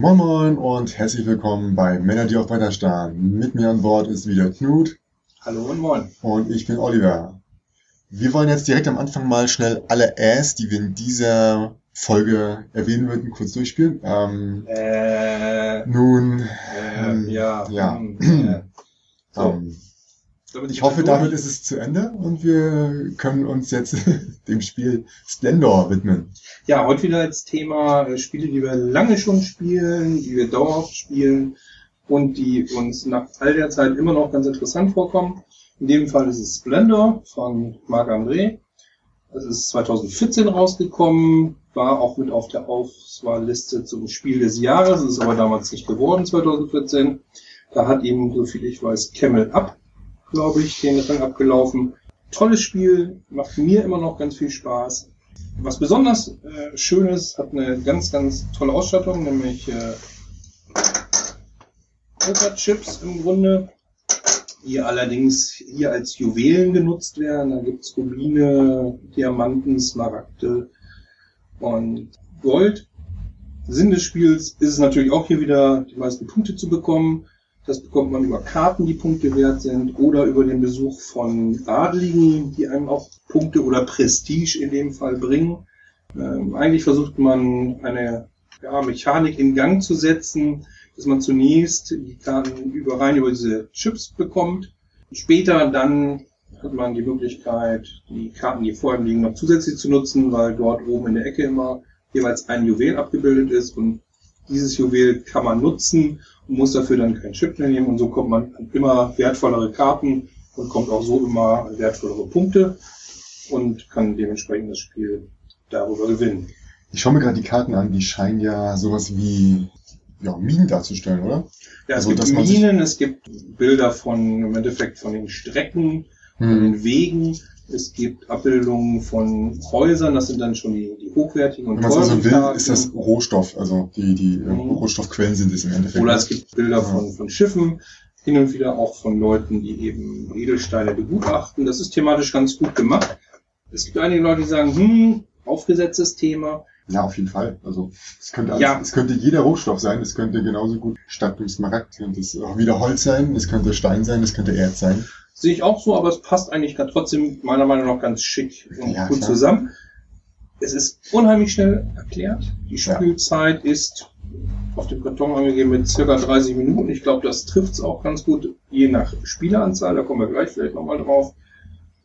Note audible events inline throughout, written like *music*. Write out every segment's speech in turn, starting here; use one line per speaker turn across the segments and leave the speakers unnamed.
Moin Moin und herzlich willkommen bei Männer, die auf weiterstarren. Mit mir an Bord ist wieder Knut.
Hallo und moin.
Und ich bin Oliver. Wir wollen jetzt direkt am Anfang mal schnell alle Ass, die wir in dieser Folge erwähnen würden, kurz durchspielen. Ähm,
Äh,
nun,
äh,
ähm,
ja.
ja.
hm, äh, so,
ähm, ich hoffe, damit ist es zu Ende und wir können uns jetzt *laughs* dem Spiel Splendor widmen.
Ja, heute wieder als Thema äh, Spiele, die wir lange schon spielen, die wir dauerhaft spielen und die uns nach all der Zeit immer noch ganz interessant vorkommen. In dem Fall ist es Splendor von Marc André. Das ist 2014 rausgekommen, war auch mit auf der Auswahlliste zum Spiel des Jahres, ist aber damals nicht geworden, 2014. Da hat eben, so viel ich weiß, Camel Up, glaube ich, den Rang abgelaufen. Tolles Spiel, macht mir immer noch ganz viel Spaß. Was besonders äh, schön ist, hat eine ganz, ganz tolle Ausstattung, nämlich äh, Pokerchips im Grunde, die allerdings hier als Juwelen genutzt werden. Da gibt's Rubine, Diamanten, Smaragde und Gold. Sinn des Spiels ist es natürlich auch hier wieder, die meisten Punkte zu bekommen. Das bekommt man über Karten, die Punkte wert sind, oder über den Besuch von Adligen, die einem auch Punkte oder Prestige in dem Fall bringen. Ähm, eigentlich versucht man eine ja, Mechanik in Gang zu setzen, dass man zunächst die Karten über, rein über diese Chips bekommt. Später dann hat man die Möglichkeit, die Karten, die vor ihm liegen, noch zusätzlich zu nutzen, weil dort oben in der Ecke immer jeweils ein Juwel abgebildet ist und dieses Juwel kann man nutzen muss dafür dann keinen Chip mehr nehmen und so kommt man an immer wertvollere Karten und kommt auch so immer an wertvollere Punkte und kann dementsprechend das Spiel darüber gewinnen.
Ich schaue mir gerade die Karten an, die scheinen ja sowas wie ja, Minen darzustellen, oder?
Ja, es
Also,
gibt Minen, es gibt Bilder von, im Endeffekt von den Strecken, von
Hm.
den Wegen, es gibt Abbildungen von Häusern, das sind dann schon die, die hochwertigen und
Wenn man es also will,
Karten.
ist das Rohstoff, also die, die äh,
Mhm.
Rohstoffquellen sind es im Endeffekt.
Oder es gibt Bilder
Ja.
von, von Schiffen, hin und wieder auch von Leuten, die eben Edelsteine begutachten. Das ist thematisch ganz gut gemacht. Es gibt einige Leute, die sagen, hm, aufgesetztes Thema.
Ja, auf jeden Fall. Also es könnte alles,
Ja.
es könnte jeder Rohstoff sein, es könnte genauso gut statt dem Smaragd könnte es auch wieder Holz sein, es könnte Stein sein, es könnte Erz sein.
Sehe ich auch so, aber es passt eigentlich trotzdem meiner Meinung nach ganz schick und
Ja,
gut
klar.
zusammen. Es ist unheimlich schnell erklärt. Die
Ja.
Spielzeit ist auf dem Karton angegeben mit circa 30 Minuten. Ich glaube, das trifft's auch ganz gut, je nach Spieleranzahl. Da kommen wir gleich vielleicht nochmal drauf.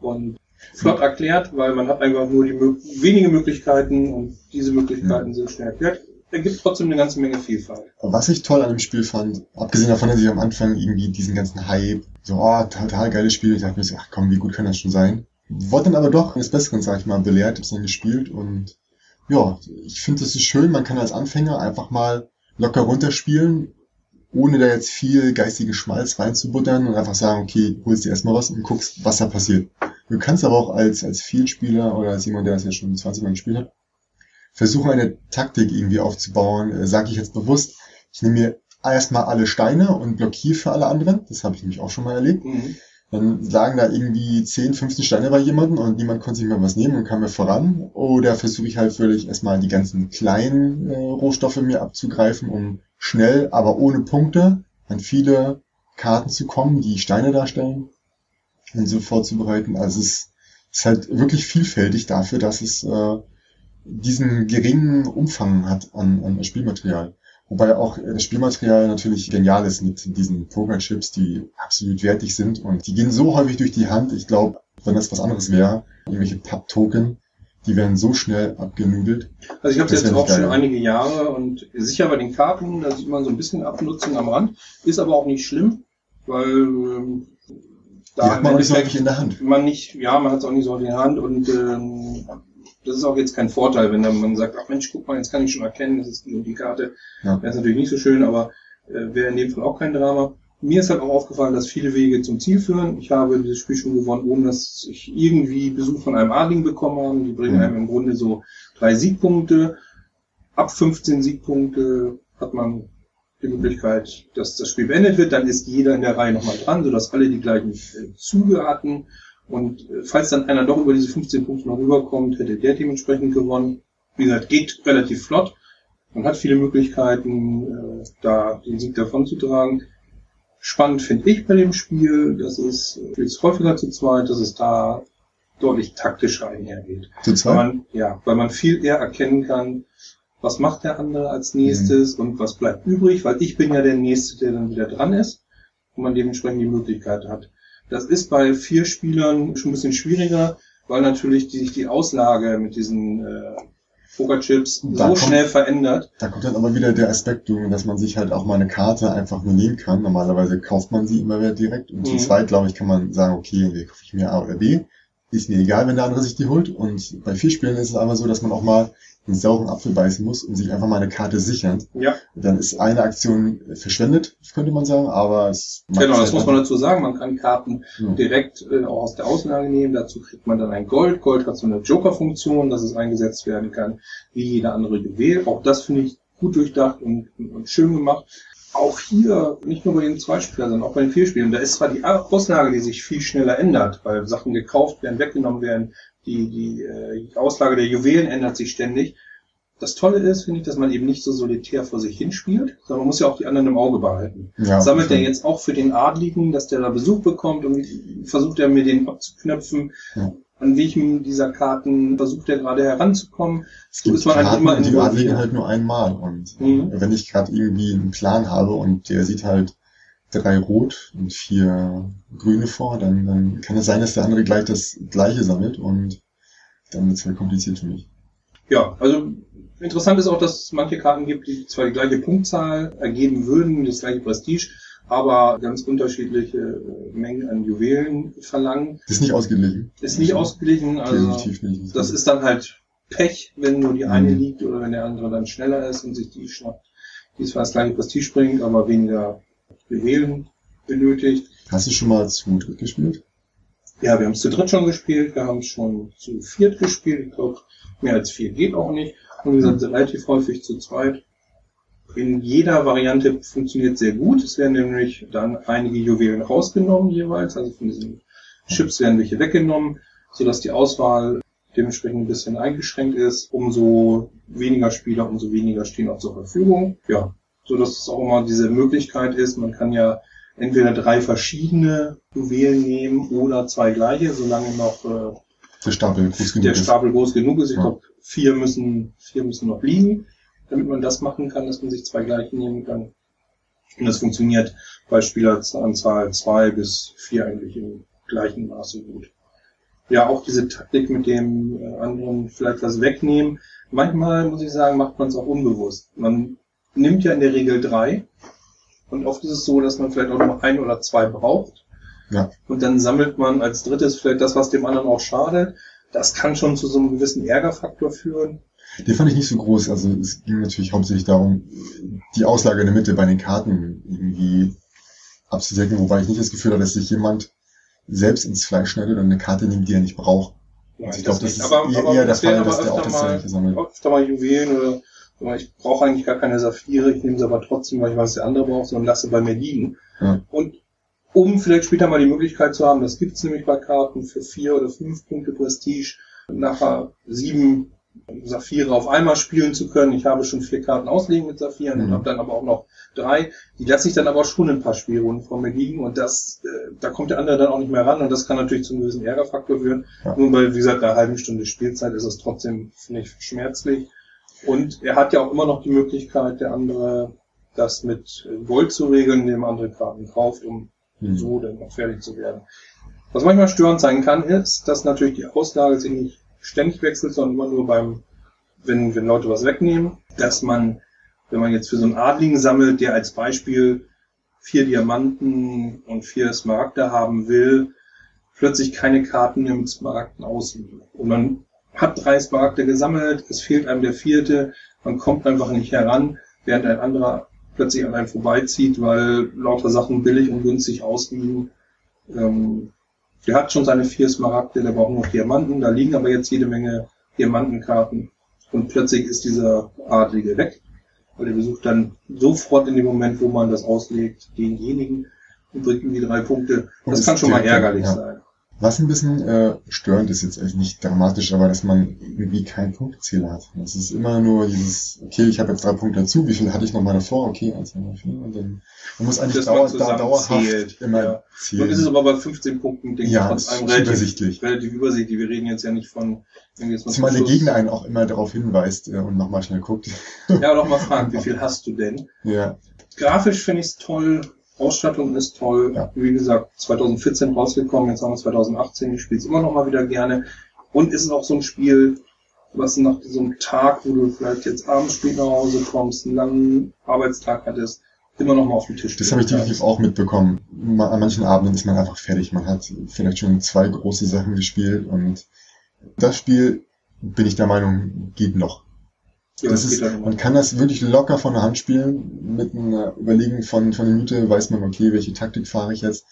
Und flott erklärt, weil man hat einfach nur die wenige Möglichkeiten und diese Möglichkeiten sind schnell erklärt. Er gibt trotzdem eine ganze Menge Vielfalt.
Was ich toll an dem Spiel fand, abgesehen davon, dass ich am Anfang irgendwie diesen ganzen Hype, so, oh, total geiles Spiel, ich dachte mir so, ach komm, wie gut kann das schon sein? Wurde dann aber doch eines Besseren, sag ich mal, belehrt, hab's dann gespielt und ja, ich finde, das ist schön, man kann als Anfänger einfach mal locker runterspielen, ohne da jetzt viel geistigen Schmalz reinzubuttern und einfach sagen, okay, holst dir erstmal was und guckst, was da passiert. Du kannst aber auch als, als Vielspieler oder als jemand, der das ja schon 20 Mal gespielt hat, versuchen eine Taktik irgendwie aufzubauen, äh, sage ich jetzt bewusst, ich nehme mir erstmal alle Steine und blockiere für alle anderen, das habe ich nämlich auch schon mal erlebt.
Mhm.
Dann lagen da irgendwie 10, 15 Steine bei jemandem und niemand konnte sich mehr was nehmen und kam mir voran. Oder versuche ich halt wirklich erstmal die ganzen kleinen äh, Rohstoffe mir abzugreifen, um schnell, aber ohne Punkte an viele Karten zu kommen, die Steine darstellen und so vorzubereiten. Also es ist, ist halt wirklich vielfältig dafür, dass es äh, diesen geringen Umfang hat an, an Spielmaterial. Wobei auch äh, das Spielmaterial natürlich genial ist mit diesen Pokerchips, die absolut wertig sind und die gehen so häufig durch die Hand. Ich glaube, wenn das was anderes wäre, irgendwelche Papp-Token, die werden so schnell abgenudelt.
Also ich habe
Das
jetzt auch schon einige Jahre und sicher bei den Karten, da sieht man so ein bisschen Abnutzung am Rand, ist aber auch nicht schlimm, weil ähm,
Die hat man auch nicht so häufig in der Hand.
man nicht, ja, man hat es auch nicht so in der Hand und ähm, das ist auch jetzt kein Vorteil, wenn dann man sagt, ach Mensch, guck mal, jetzt kann ich schon erkennen, das ist die und die Karte.
Ja.
Das ist natürlich nicht so schön, aber äh, wäre in dem Fall auch kein Drama. Mir ist halt auch aufgefallen, dass viele Wege zum Ziel führen. Ich habe dieses Spiel schon gewonnen, ohne dass ich irgendwie Besuch von einem Adligen bekommen habe. Die bringen
Mhm.
einem im Grunde so drei Siegpunkte. Ab 15 Siegpunkte hat man die Möglichkeit, dass das Spiel beendet wird. Dann ist jeder in der Reihe nochmal dran, sodass alle die gleichen äh, Züge hatten. Und äh, falls dann einer doch über diese 15 Punkte noch rüberkommt, hätte der dementsprechend gewonnen. Wie gesagt, geht relativ flott. Man hat viele Möglichkeiten, äh, da den Sieg davon zu tragen. Spannend finde ich bei dem Spiel, dass es, es häufiger zu zweit, dass es da deutlich taktischer einhergeht.
Zu
Weil
zweit?
man, ja, weil man viel eher erkennen kann, was macht der andere als nächstes und was bleibt übrig, weil ich bin ja der Nächste, der dann wieder dran ist und man dementsprechend die Möglichkeit hat. Das ist bei vier Spielern schon ein bisschen schwieriger, weil natürlich die, sich die Auslage mit diesen äh, Pokerchips so
kommt-
schnell verändert.
Da kommt dann aber wieder der Aspekt, dass man sich halt auch mal eine Karte einfach nur nehmen kann. Normalerweise kauft man sie immer wieder direkt. Und zu
Mhm.
zweit, glaube ich, kann man sagen, okay, wie kaufe ich mir A oder B. Ist mir egal, wenn der andere sich die holt. Und bei vier Spielen ist es einfach so, dass man auch mal einen sauren Apfel beißen muss und sich einfach mal eine Karte sichern.
Ja,
Dann ist eine Aktion verschwendet, könnte man sagen, aber es
genau,
halt
das muss man dazu sagen. Man kann Karten
Ja.
direkt äh, auch aus der Auslage nehmen. Dazu kriegt man dann ein Gold. Gold hat so eine Joker-Funktion, dass es eingesetzt werden kann, wie jeder andere Juwel. Auch das finde ich gut durchdacht und, und schön gemacht. Auch hier, nicht nur bei den Zweispielern, sondern auch bei den Vierspielern, da ist zwar die Auslage, die sich viel schneller ändert, weil Sachen gekauft werden, weggenommen werden, die, die, äh, Auslage der Juwelen ändert sich ständig. Das Tolle ist, finde ich, dass man eben nicht so solitär vor sich hinspielt, sondern man muss ja auch die anderen im Auge behalten
Ja,
sammelt er jetzt auch für den Adligen, dass der da Besuch bekommt und versucht er mir den abzuknöpfen.
Ja.
An welchem dieser Karten versucht er gerade heranzukommen?
Es gibt
ist man
Karten,
immer
die
involviert.
adligen halt nur einmal. Und
Mhm.
wenn ich gerade irgendwie einen Plan habe und der sieht halt drei rot und vier grüne vor, dann, dann kann es sein, dass der andere gleich das gleiche sammelt und dann wird es halt kompliziert für mich.
Ja, also interessant ist auch, dass es manche Karten gibt, die zwar die gleiche Punktzahl ergeben würden, das gleiche Prestige, aber ganz unterschiedliche äh, Mengen an Juwelen verlangen.
Ist nicht ausgeglichen.
Ist nicht ausgeglichen, also
Definitiv nicht.
das ist dann halt Pech, wenn nur die eine
Mhm.
liegt oder wenn der andere dann schneller ist und sich die schnappt. Die zwar das gleiche Prestige bringt, aber weniger Juwelen benötigt.
Hast du schon mal zu dritt gespielt?
Ja, wir haben es zu dritt schon gespielt, wir haben es schon zu viert gespielt. Ich glaube, mehr als vier geht auch nicht. Und wie gesagt, relativ häufig zu zweit. In jeder Variante funktioniert sehr gut. Es werden nämlich dann einige Juwelen rausgenommen jeweils. Also von diesen Chips werden welche weggenommen, sodass die Auswahl dementsprechend ein bisschen eingeschränkt ist. Umso weniger Spieler, umso weniger stehen auch zur Verfügung. Ja, so dass es auch immer diese Möglichkeit ist. Man kann ja entweder drei verschiedene Juwelen nehmen oder zwei gleiche, solange noch äh,
Der Stapel groß genug
der
ist.
Stapel groß genug ist. Ich
Ja.
glaube, vier müssen, vier müssen noch liegen, damit man das machen kann, dass man sich zwei gleiche nehmen kann. Und das funktioniert bei Spieleranzahl zwei bis vier eigentlich im gleichen Maße gut. Ja, auch diese Taktik mit dem äh, anderen vielleicht was wegnehmen. Manchmal, muss ich sagen, macht man es auch unbewusst. Man nimmt ja in der Regel drei. Und oft ist es so, dass man vielleicht auch noch ein oder zwei braucht.
Ja.
Und dann sammelt man als drittes vielleicht das, was dem anderen auch schadet. Das kann schon zu so einem gewissen Ärgerfaktor führen.
Den fand ich nicht so groß. Also es ging natürlich hauptsächlich darum, die Auslage in der Mitte bei den Karten irgendwie abzudecken, wobei ich nicht das Gefühl habe, dass sich jemand selbst ins Fleisch schneidet und eine Karte nimmt, die er nicht braucht.
Nein,
ich glaube, das ist eher- eher der
es werden
Fall, dass
aber
der auch das
mal,
Gleiche sammelt.
öfter mal Juwelen oder ich brauche eigentlich gar keine Saphire, ich nehme sie aber trotzdem, weil ich weiß, der andere braucht und lasse bei mir liegen.
Ja.
Und um vielleicht später mal die Möglichkeit zu haben, das gibt's nämlich bei Karten für vier oder fünf Punkte Prestige, nachher sieben Saphire auf einmal spielen zu können. Ich habe schon vier Karten auslegen mit Saphiren
Mhm.
und habe dann aber auch noch drei. Die lasse ich dann aber schon ein paar Spielrunden vor mir liegen und das, äh, da kommt der andere dann auch nicht mehr ran und das kann natürlich zu einem gewissen Ärgerfaktor führen.
Ja.
Nur bei, wie gesagt, einer halben Stunde Spielzeit ist es trotzdem, finde ich, schmerzlich. Und er hat ja auch immer noch die Möglichkeit, der andere, das mit Gold zu regeln, indem er andere Karten kauft, um
Hm.
so dann noch fertig zu werden. Was manchmal störend sein kann, ist, dass natürlich die Auslage sich nicht ständig wechselt, sondern immer nur beim, wenn, wenn Leute was wegnehmen, dass man, wenn man jetzt für so einen Adligen sammelt, der als Beispiel vier Diamanten und vier Smaragde haben will, plötzlich keine Karten mehr mit Smaragden ausliegen. Und man hat drei Smaragde gesammelt, es fehlt einem der vierte, man kommt einfach nicht heran, während ein anderer plötzlich an einem vorbeizieht, weil lauter Sachen billig und günstig ausliegen. Ähm, der hat schon seine vier Smaragde, der braucht noch Diamanten, da liegen aber jetzt jede Menge Diamantenkarten und plötzlich ist dieser Adlige weg. Weil der besucht dann sofort in dem Moment, wo man das auslegt, denjenigen und bringt ihm die drei Punkte. Das
ist
kann schon mal ärgerlich
ja.
sein.
Was ein bisschen äh, störend ist jetzt also nicht dramatisch, aber dass man irgendwie keinen Punktzähler hat. Es ist immer nur dieses, okay, ich habe jetzt drei Punkte dazu, wie viel hatte ich noch mal davor? Okay, eins, zwei, drei, vier. Und dann man muss eigentlich dauer,
zusammen
dauerhaft
zählt,
immer
ja.
zählen.
Nun ist es aber bei 15 Punkten, denke
Ja,
ich, trotz relativ,
übersichtlich.
relativ übersichtlich. Wir reden jetzt ja nicht von
Zumal
zum
der Gegner einen auch immer darauf hinweist äh, und nochmal schnell guckt.
Ja, noch mal fragen, wie viel hast du denn?
ja,
Grafisch finde ich es toll, Ausstattung ist toll.
Ja.
Wie gesagt, 2014 rausgekommen, jetzt haben wir 2018, ich spiele es immer noch mal wieder gerne. Und ist auch so ein Spiel, was nach so einem Tag, wo du vielleicht jetzt abends spät nach Hause kommst, einen langen Arbeitstag hattest, immer noch mal auf dem Tisch
das habe ich definitiv auch mitbekommen. An manchen Abenden ist man einfach fertig. Man hat vielleicht schon zwei große Sachen gespielt und das Spiel, bin ich der Meinung, geht noch. Das ist, man kann das wirklich locker von der Hand spielen. Mit einer Überlegung von, von einer Minute weiß man, okay, welche Taktik fahre ich jetzt.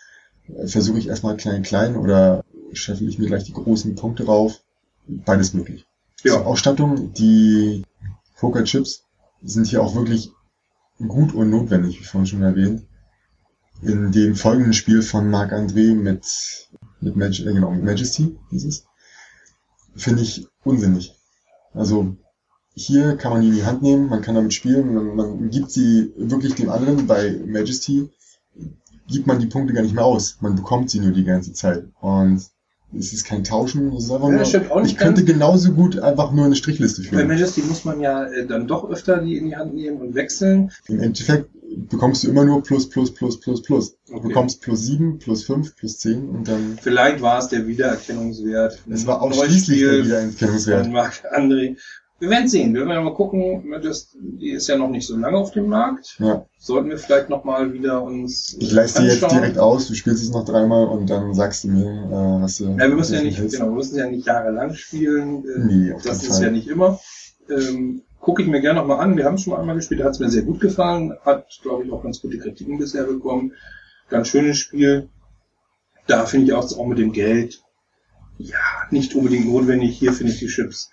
Äh, Versuche ich erstmal klein, klein oder scheffel ich mir gleich die großen Punkte rauf. Beides möglich.
Ja.
Zur Ausstattung, die Pokerchips sind hier auch wirklich gut und notwendig, wie vorhin schon erwähnt. In dem folgenden Spiel von Marc André mit, mit, Mag äh, genau, mit Majesty, dieses, finde ich unsinnig. Also, hier kann man die in die Hand nehmen, man kann damit spielen, man, man gibt sie wirklich dem anderen. Bei Majesty gibt man die Punkte gar nicht mehr aus. Man bekommt sie nur die ganze Zeit. Und es ist kein Tauschen, es ist einfach
Ja,
nur, ich könnte genauso gut einfach nur eine Strichliste
Bei
führen.
Majesty muss man ja äh, dann doch öfter die in die Hand nehmen und wechseln.
Im Endeffekt bekommst du immer nur plus, plus, plus, plus, plus. Du
Okay.
bekommst plus 7, plus 5, plus 10 und dann,
Vielleicht war es der Wiedererkennungswert.
es war ausschließlich der Wiedererkennungswert.
Marc André. Wir werden sehen. Wir werden mal gucken. Das, die ist ja noch nicht so lange auf dem Markt.
Ja.
Sollten wir vielleicht noch mal wieder uns
Ich leiste dir jetzt direkt aus, du spielst es noch dreimal und dann sagst du mir, äh, was du.
Ja, wir müssen ja nicht, genau, wir müssen ja nicht jahrelang spielen. Äh,
Nee, auf
das ist
Fall.
ja nicht immer. Ähm, Gucke ich mir gerne noch mal an. Wir haben es schon mal einmal gespielt, da hat es mir sehr gut gefallen. Hat, glaube ich, auch ganz gute Kritiken bisher bekommen. Ganz schönes Spiel. Da finde ich auch, auch mit dem Geld, ja, nicht unbedingt notwendig. Hier finde ich die Chips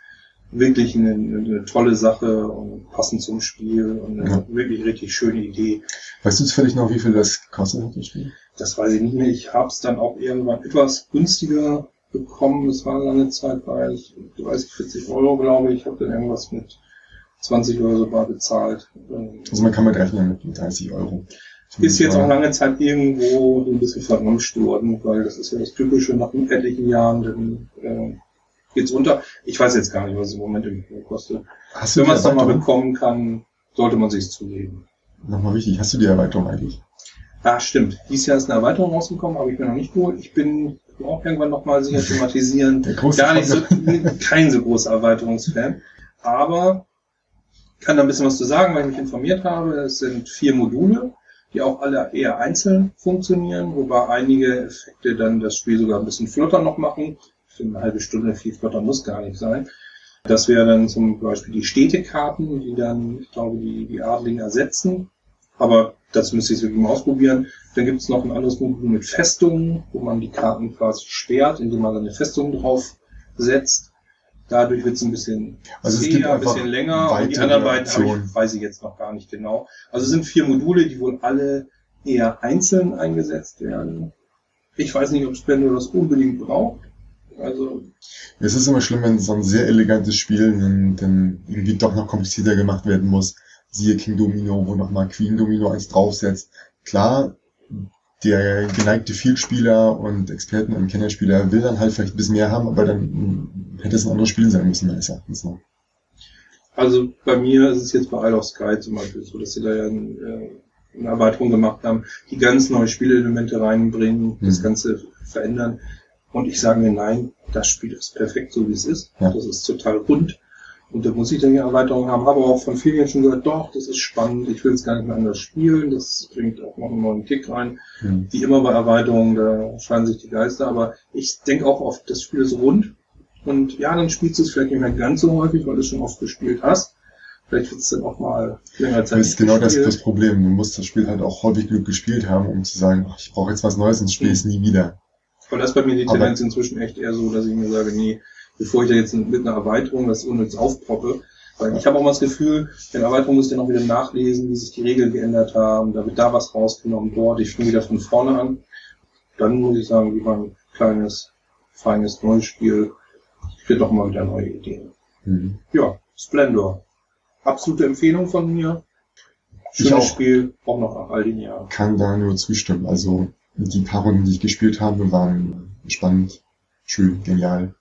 wirklich eine, eine tolle Sache und passend zum Spiel und eine
Ja.
wirklich richtig schöne Idee.
Weißt du zufällig noch, wie viel das kostet, hat das Spiel?
Das weiß ich nicht mehr. Ich habe es dann auch irgendwann etwas günstiger bekommen. Das war lange Zeit bei 30, 40 Euro, glaube ich. Ich habe dann irgendwas mit 20 Euro so bar bezahlt.
Also man kann mit rechnen mit 30 Euro.
Ist jetzt auch lange Zeit irgendwo so ein bisschen verramscht worden, weil das ist ja das Typische nach etlichen Jahren, dann äh, geht's unter. Ich weiß jetzt gar nicht, was es im Moment im kostet.
Hast
Wenn man es noch mal
Erweiterung?
bekommen kann, sollte man sich's zulegen.
Nochmal wichtig, hast du die Erweiterung eigentlich?
Ah, stimmt. Dieses Jahr ist eine Erweiterung rausgekommen, habe ich mir noch nicht geholt. Ich bin auch irgendwann nochmal sicher thematisieren. *laughs* Gar nicht so, *laughs* kein so großer Erweiterungsfan. Aber kann da ein bisschen was zu sagen, weil ich mich informiert habe. Es sind vier Module, die auch alle eher einzeln funktionieren, wobei einige Effekte dann das Spiel sogar ein bisschen flotter noch machen. Für eine halbe Stunde viel flotter muss gar nicht sein. Das wäre dann zum Beispiel die Städtekarten, die dann, ich glaube, die, die Adligen ersetzen. Aber das müsste ich wirklich mal ausprobieren. Dann gibt es noch ein anderes Modul mit Festungen, wo man die Karten quasi sperrt, indem man eine Festung drauf setzt. Dadurch wird es ein bisschen
Also
zäher, ein bisschen länger. Und die anderen beiden ich, weiß ich jetzt noch gar nicht genau. Also es sind vier Module, die wohl alle eher einzeln eingesetzt werden. Ich weiß nicht, ob Splendor das unbedingt braucht. Also
Es ist immer schlimm, wenn so ein sehr elegantes Spiel dann, dann irgendwie doch noch komplizierter gemacht werden muss. Siehe King Domino, wo nochmal Queen Domino eins draufsetzt. Klar, der geneigte Vielspieler und Experten- und Kennerspieler will dann halt vielleicht ein bisschen mehr haben, aber dann hätte es ein anderes Spiel sein müssen, meines Erachtens noch.
Also bei mir ist es jetzt bei Isle of Sky zum Beispiel so, dass sie da ja ein, äh, eine Erweiterung gemacht haben, die ganz neue Spielelemente reinbringen, das
Mhm.
Ganze verändern. Und ich sage mir, nein, das Spiel ist perfekt, so wie es ist.
Ja.
Das ist total rund. Und da muss ich dann die Erweiterung haben. Habe aber auch von vielen schon gehört, doch, das ist spannend, ich will es gar nicht mehr anders spielen. Das bringt auch noch einen neuen Kick rein.
Hm.
Wie immer bei Erweiterungen, da scheinen sich die Geister. Aber ich denke auch oft, das Spiel ist rund. Und ja, dann spielst du es vielleicht nicht mehr ganz so häufig, weil du es schon oft gespielt hast. Vielleicht wird es dann auch mal länger Zeit
Das ist genau das, das Problem. Du musst das Spiel halt auch häufig genug gespielt haben, um zu sagen, ach, ich brauche jetzt was Neues und spiele es nie wieder.
Aber das ist bei mir die Tendenz okay. inzwischen echt eher so, dass ich mir sage, nee, bevor ich da jetzt mit einer Erweiterung das unnütz aufproppe, weil ich habe auch mal das Gefühl, in Erweiterung müsst ihr noch wieder nachlesen, wie sich die Regeln geändert haben, da wird da was rausgenommen, dort, ich fange wieder von vorne an. Dann muss ich sagen, wie ein kleines, feines neues Spiel. Ich kriege doch mal wieder neue Ideen. Mhm. Ja, Splendor. Absolute Empfehlung von mir. Schönes auch Spiel, auch noch nach all den Jahren.
Kann da nur zustimmen. Also die paar Runden, die ich gespielt habe, waren spannend, schön, genial.